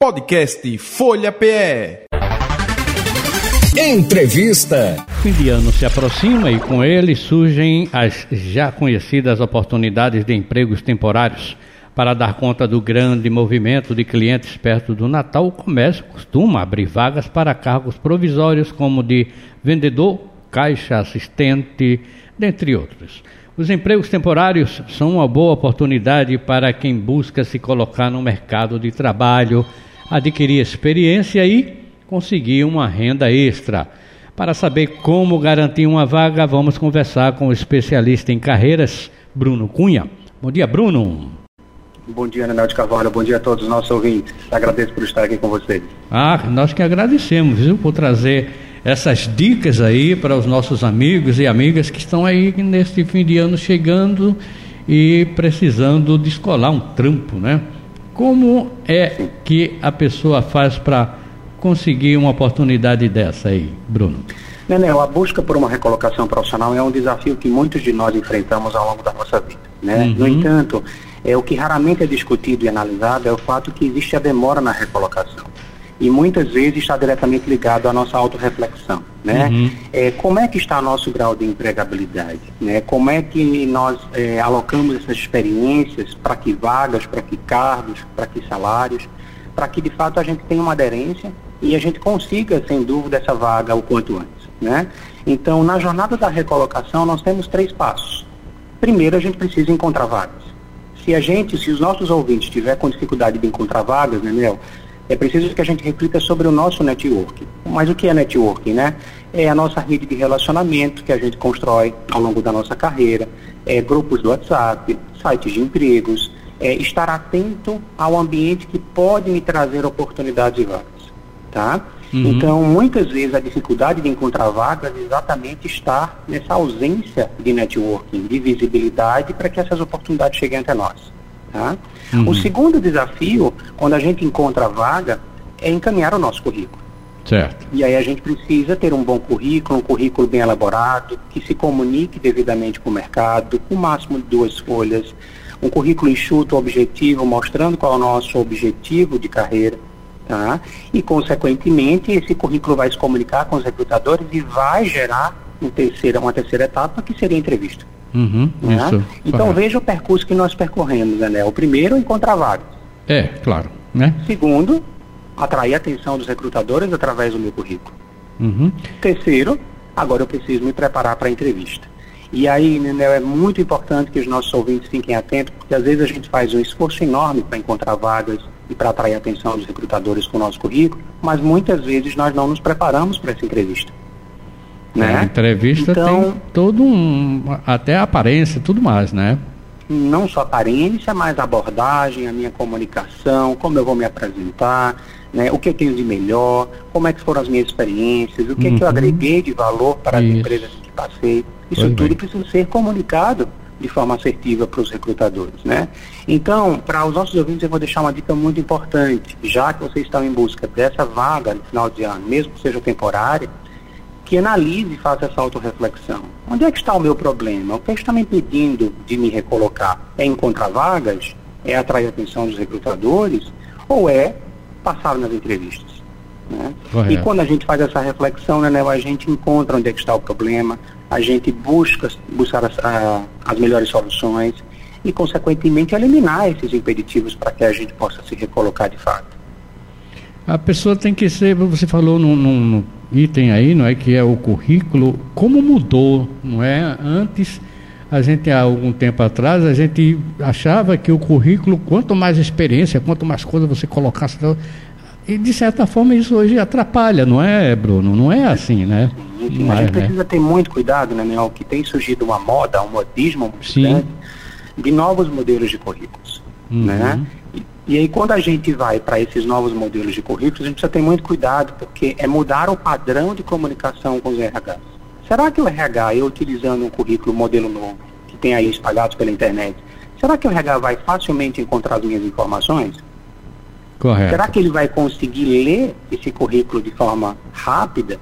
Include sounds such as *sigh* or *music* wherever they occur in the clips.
Podcast Folha PE. Entrevista. Fim de ano se aproxima e com ele surgem as já conhecidas oportunidades de empregos temporários. Para dar conta do grande movimento de clientes perto do Natal, o comércio costuma abrir vagas para cargos provisórios como de vendedor, caixa assistente, dentre outros. Os empregos temporários são uma boa oportunidade para quem busca se colocar no mercado de trabalho adquirir experiência e conseguir uma renda extra. Para saber como garantir uma vaga, vamos conversar com o especialista em carreiras, Bruno Cunha. Bom dia, Bruno. Bom dia, Nenel de Carvalho. Bom dia a todos os nossos ouvintes. Agradeço por estar aqui com vocês. Ah, nós que agradecemos, viu, por trazer essas dicas aí para os nossos amigos e amigas que estão aí neste fim de ano chegando e precisando descolar um trampo, né? Como é que a pessoa faz para conseguir uma oportunidade dessa aí, Bruno? Nenel, a busca por uma recolocação profissional é um desafio que muitos de nós enfrentamos ao longo da nossa vida. Né? Uhum. No entanto, é, o que raramente é discutido e analisado é o fato que existe a demora na recolocação e muitas vezes está diretamente ligado à nossa autorreflexão, né? Uhum. É, como é que está nosso grau de empregabilidade, né? Como é que nós é, alocamos essas experiências para que vagas, para que cargos, para que salários, para que de fato a gente tenha uma aderência e a gente consiga, sem dúvida, essa vaga o quanto antes, né? Então, na jornada da recolocação, nós temos três passos. Primeiro, a gente precisa encontrar vagas. Se a gente, se os nossos ouvintes tiver com dificuldade de encontrar vagas, né, Mel, é preciso que a gente reflita sobre o nosso network. Mas o que é networking, né? É a nossa rede de relacionamento que a gente constrói ao longo da nossa carreira, é grupos do WhatsApp, sites de empregos, é estar atento ao ambiente que pode me trazer oportunidades e vagas, tá? Uhum. Então, muitas vezes a dificuldade de encontrar vagas exatamente está nessa ausência de networking, de visibilidade para que essas oportunidades cheguem até nós. Tá? Uhum. O segundo desafio, quando a gente encontra a vaga, é encaminhar o nosso currículo. Certo. E aí a gente precisa ter um bom currículo, um currículo bem elaborado, que se comunique devidamente com o mercado, com o máximo de duas folhas, um currículo enxuto, objetivo, mostrando qual é o nosso objetivo de carreira. Tá? E, consequentemente, esse currículo vai se comunicar com os recrutadores e vai gerar um terceira, uma terceira etapa, que seria a entrevista. Uhum, né? então correto. veja o percurso que nós percorremos, né? O primeiro, encontrar vagas. É, claro. Né? Segundo, atrair a atenção dos recrutadores através do meu currículo. Uhum. Terceiro, agora eu preciso me preparar para a entrevista. E aí, Nenel, é muito importante que os nossos ouvintes fiquem atentos, porque às vezes a gente faz um esforço enorme para encontrar vagas e para atrair a atenção dos recrutadores com o nosso currículo, mas muitas vezes nós não nos preparamos para essa entrevista. Né? A entrevista então, tem todo um. até a aparência tudo mais, né? Não só aparência, mas a abordagem, a minha comunicação, como eu vou me apresentar, né? o que eu tenho de melhor, como é que foram as minhas experiências, o que, uhum. que eu uhum. agreguei de valor para Isso. as empresas que passei. Isso pois tudo bem. precisa ser comunicado de forma assertiva para os recrutadores, né? Então, para os nossos ouvintes, eu vou deixar uma dica muito importante. Já que vocês estão em busca dessa vaga no final de ano, mesmo que seja temporária, que analise e faça essa autorreflexão. Onde é que está o meu problema? O que está me impedindo de me recolocar? É encontrar vagas? É atrair a atenção dos recrutadores? Ou é passar nas entrevistas? Né? E quando a gente faz essa reflexão, né, a gente encontra onde é que está o problema, a gente busca buscar as, a, as melhores soluções e, consequentemente, eliminar esses impeditivos para que a gente possa se recolocar de fato. A pessoa tem que ser, você falou no, no, no item aí, não é que é o currículo, como mudou, não é? Antes a gente há algum tempo atrás a gente achava que o currículo, quanto mais experiência, quanto mais coisa você colocasse, e de certa forma isso hoje atrapalha, não é, Bruno? Não é assim, né? Sim, a gente né? precisa ter muito cuidado, né, Mel, que tem surgido uma moda, um modismo muito Sim. grande de novos modelos de currículos, uhum. né? E aí, quando a gente vai para esses novos modelos de currículos, a gente precisa ter muito cuidado, porque é mudar o padrão de comunicação com os RH. Será que o RH, eu utilizando um currículo modelo novo, que tem aí espalhados pela internet, será que o RH vai facilmente encontrar as minhas informações? Correto. Será que ele vai conseguir ler esse currículo de forma rápida?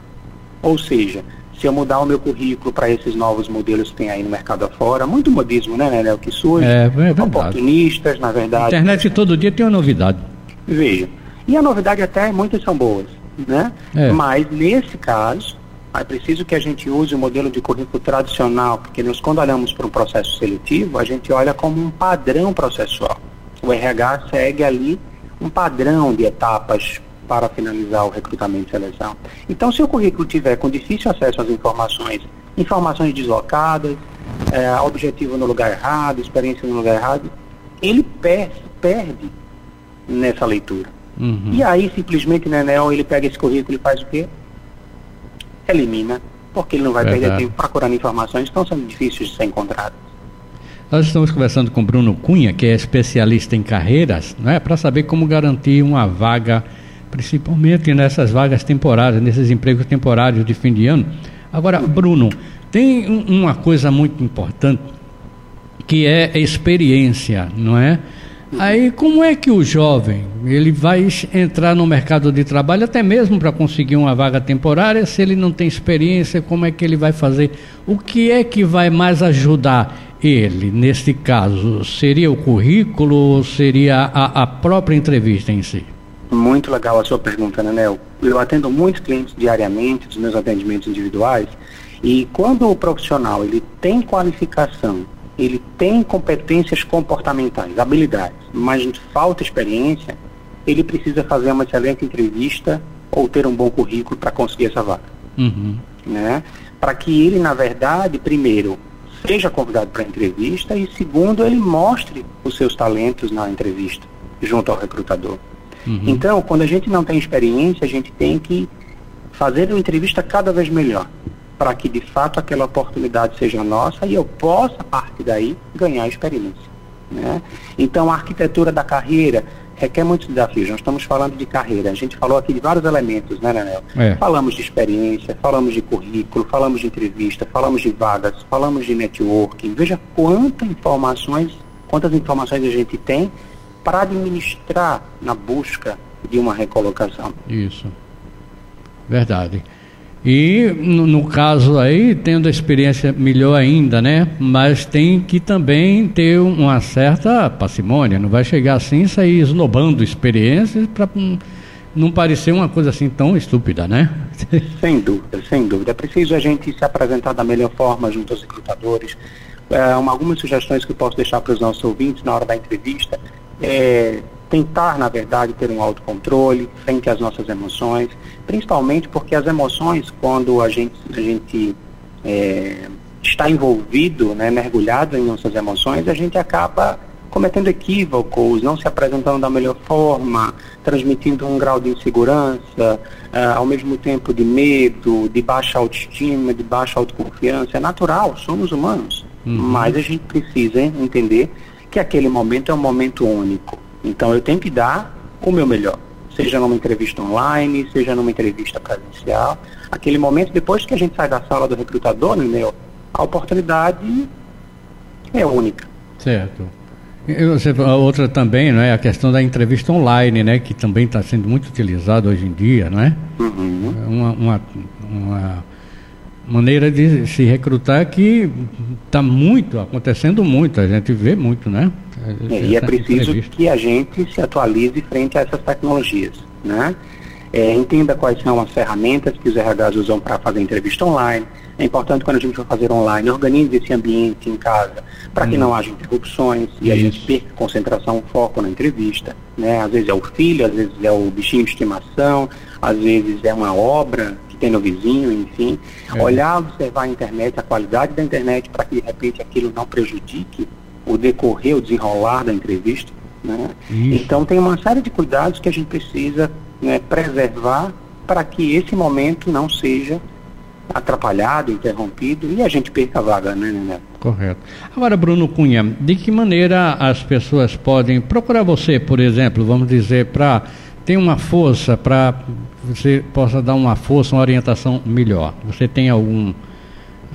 Ou seja, se eu mudar o meu currículo para esses novos modelos que tem aí no mercado afora, muito modismo, né, né, o que surge, é, é oportunistas, na verdade. A internet todo dia tem uma novidade. Veja, E a novidade até, muitas são boas, né? É. Mas nesse caso, é preciso que a gente use o modelo de currículo tradicional, porque nós, quando olhamos para um processo seletivo, a gente olha como um padrão processual. O RH segue ali um padrão de etapas para finalizar o recrutamento e seleção. Então, se o currículo tiver com difícil acesso às informações, informações deslocadas, é, objetivo no lugar errado, experiência no lugar errado, ele per perde nessa leitura. Uhum. E aí, simplesmente, né, Nel, ele pega esse currículo e faz o quê? Elimina, porque ele não vai Verdade. perder tempo procurando informações que estão sendo difíceis de ser encontradas. Nós estamos conversando com Bruno Cunha, que é especialista em carreiras, é, para saber como garantir uma vaga, principalmente nessas vagas temporárias, nesses empregos temporários de fim de ano. Agora, Bruno, tem uma coisa muito importante que é experiência, não é? Aí como é que o jovem ele vai entrar no mercado de trabalho até mesmo para conseguir uma vaga temporária se ele não tem experiência como é que ele vai fazer o que é que vai mais ajudar ele neste caso seria o currículo ou seria a, a própria entrevista em si muito legal a sua pergunta Nenel eu atendo muitos clientes diariamente dos meus atendimentos individuais e quando o profissional ele tem qualificação ele tem competências comportamentais, habilidades, mas falta experiência, ele precisa fazer uma excelente entrevista ou ter um bom currículo para conseguir essa vaga. Uhum. Né? Para que ele, na verdade, primeiro, seja convidado para a entrevista e, segundo, ele mostre os seus talentos na entrevista junto ao recrutador. Uhum. Então, quando a gente não tem experiência, a gente tem que fazer uma entrevista cada vez melhor para que de fato aquela oportunidade seja nossa e eu possa, a partir daí, ganhar experiência. Né? Então, a arquitetura da carreira requer muitos desafios. Nós estamos falando de carreira. A gente falou aqui de vários elementos, né, Nenel? É. Falamos de experiência, falamos de currículo, falamos de entrevista, falamos de vagas, falamos de networking. Veja quantas informações, quantas informações a gente tem para administrar na busca de uma recolocação. Isso. Verdade. E no, no, caso aí, tendo a experiência melhor ainda, né? Mas tem que também ter uma certa parcimônia, não vai chegar assim e sair esnobando experiências para não parecer uma coisa assim tão estúpida, né? *laughs* Sem dúvida, sem dúvida. É preciso a gente se apresentar da melhor forma junto aos recrutadores. É, uma, algumas sugestões que eu posso deixar para os nossos ouvintes na hora da entrevista é tentar, na verdade, ter um autocontrole frente às nossas emoções, principalmente porque as emoções, quando a gente, a gente é, está envolvido, né, mergulhado em nossas emoções, a gente acaba cometendo equívocos, não se apresentando da melhor forma, transmitindo um grau de insegurança, uh, ao mesmo tempo de medo, de baixa autoestima, de baixa autoconfiança. É natural, somos humanos, uhum. mas a gente precisa entender que aquele momento é um momento único. Então eu tenho que dar o meu melhor, seja numa entrevista online, seja numa entrevista presencial. Aquele momento, depois que a gente sai da sala do recrutador, né, meu, a oportunidade é única. Certo. Você, a outra também, não é a questão da entrevista online, né, que também está sendo muito utilizada hoje em dia, não é? Uhum. Uma, uma, uma maneira de se recrutar que está muito acontecendo muito, a gente vê muito, né? É, e é preciso que a gente se atualize frente a essas tecnologias, né? É, entenda quais são as ferramentas que os RHs usam para fazer entrevista online. É importante quando a gente for fazer online, organize esse ambiente em casa para que hum. não haja interrupções e Isso. a gente perca concentração, foco na entrevista. Né? Às vezes é o filho, às vezes é o bichinho de estimação, às vezes é uma obra que tem no vizinho, enfim. É. Olhar, observar a internet, a qualidade da internet para que de repente aquilo não prejudique o decorrer, o desenrolar da entrevista. Né? Então tem uma série de cuidados que a gente precisa né, preservar para que esse momento não seja atrapalhado, interrompido e a gente perca a vaga, né, né? Correto. Agora, Bruno Cunha, de que maneira as pessoas podem procurar você, por exemplo, vamos dizer, para ter uma força, para você possa dar uma força, uma orientação melhor? Você tem algum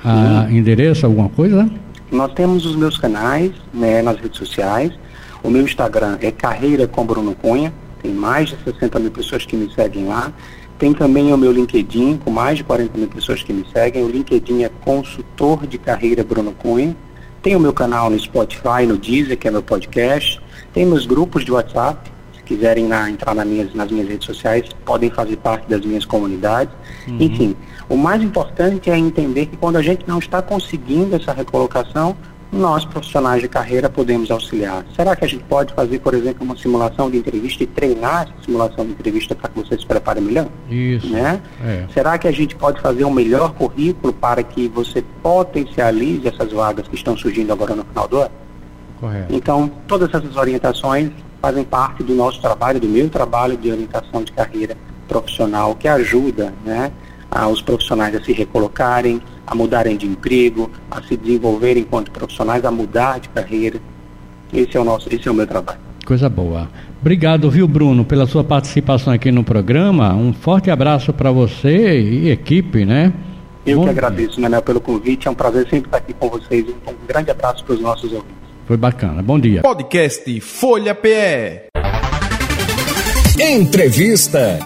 ah, endereço, alguma coisa? Nós temos os meus canais né, nas redes sociais. O meu Instagram é Carreira com Bruno Cunha. Tem mais de 60 mil pessoas que me seguem lá. Tem também o meu LinkedIn, com mais de 40 mil pessoas que me seguem. O LinkedIn é Consultor de Carreira Bruno Cunha. Tem o meu canal no Spotify, no Deezer, que é meu podcast. Tem meus grupos de WhatsApp. Quiserem na, entrar na minhas, nas minhas redes sociais, podem fazer parte das minhas comunidades. Uhum. Enfim, o mais importante é entender que quando a gente não está conseguindo essa recolocação, nós, profissionais de carreira, podemos auxiliar. Será que a gente pode fazer, por exemplo, uma simulação de entrevista e treinar essa simulação de entrevista para que você se prepare melhor? Isso. Né? É. Será que a gente pode fazer um melhor currículo para que você potencialize essas vagas que estão surgindo agora no final do ano? Correto. Então, todas essas orientações fazem parte do nosso trabalho, do meu trabalho de orientação de carreira profissional, que ajuda né, os profissionais a se recolocarem, a mudarem de emprego, a se desenvolverem enquanto profissionais, a mudar de carreira. Esse é o nosso, esse é o meu trabalho. Coisa boa. Obrigado, viu, Bruno, pela sua participação aqui no programa. Um forte abraço para você e equipe, né? Eu Bom que agradeço, Manel, pelo convite. É um prazer sempre estar aqui com vocês. Um grande abraço para os nossos ouvintes. Foi bacana. Bom dia. Podcast Folha PE. Entrevista.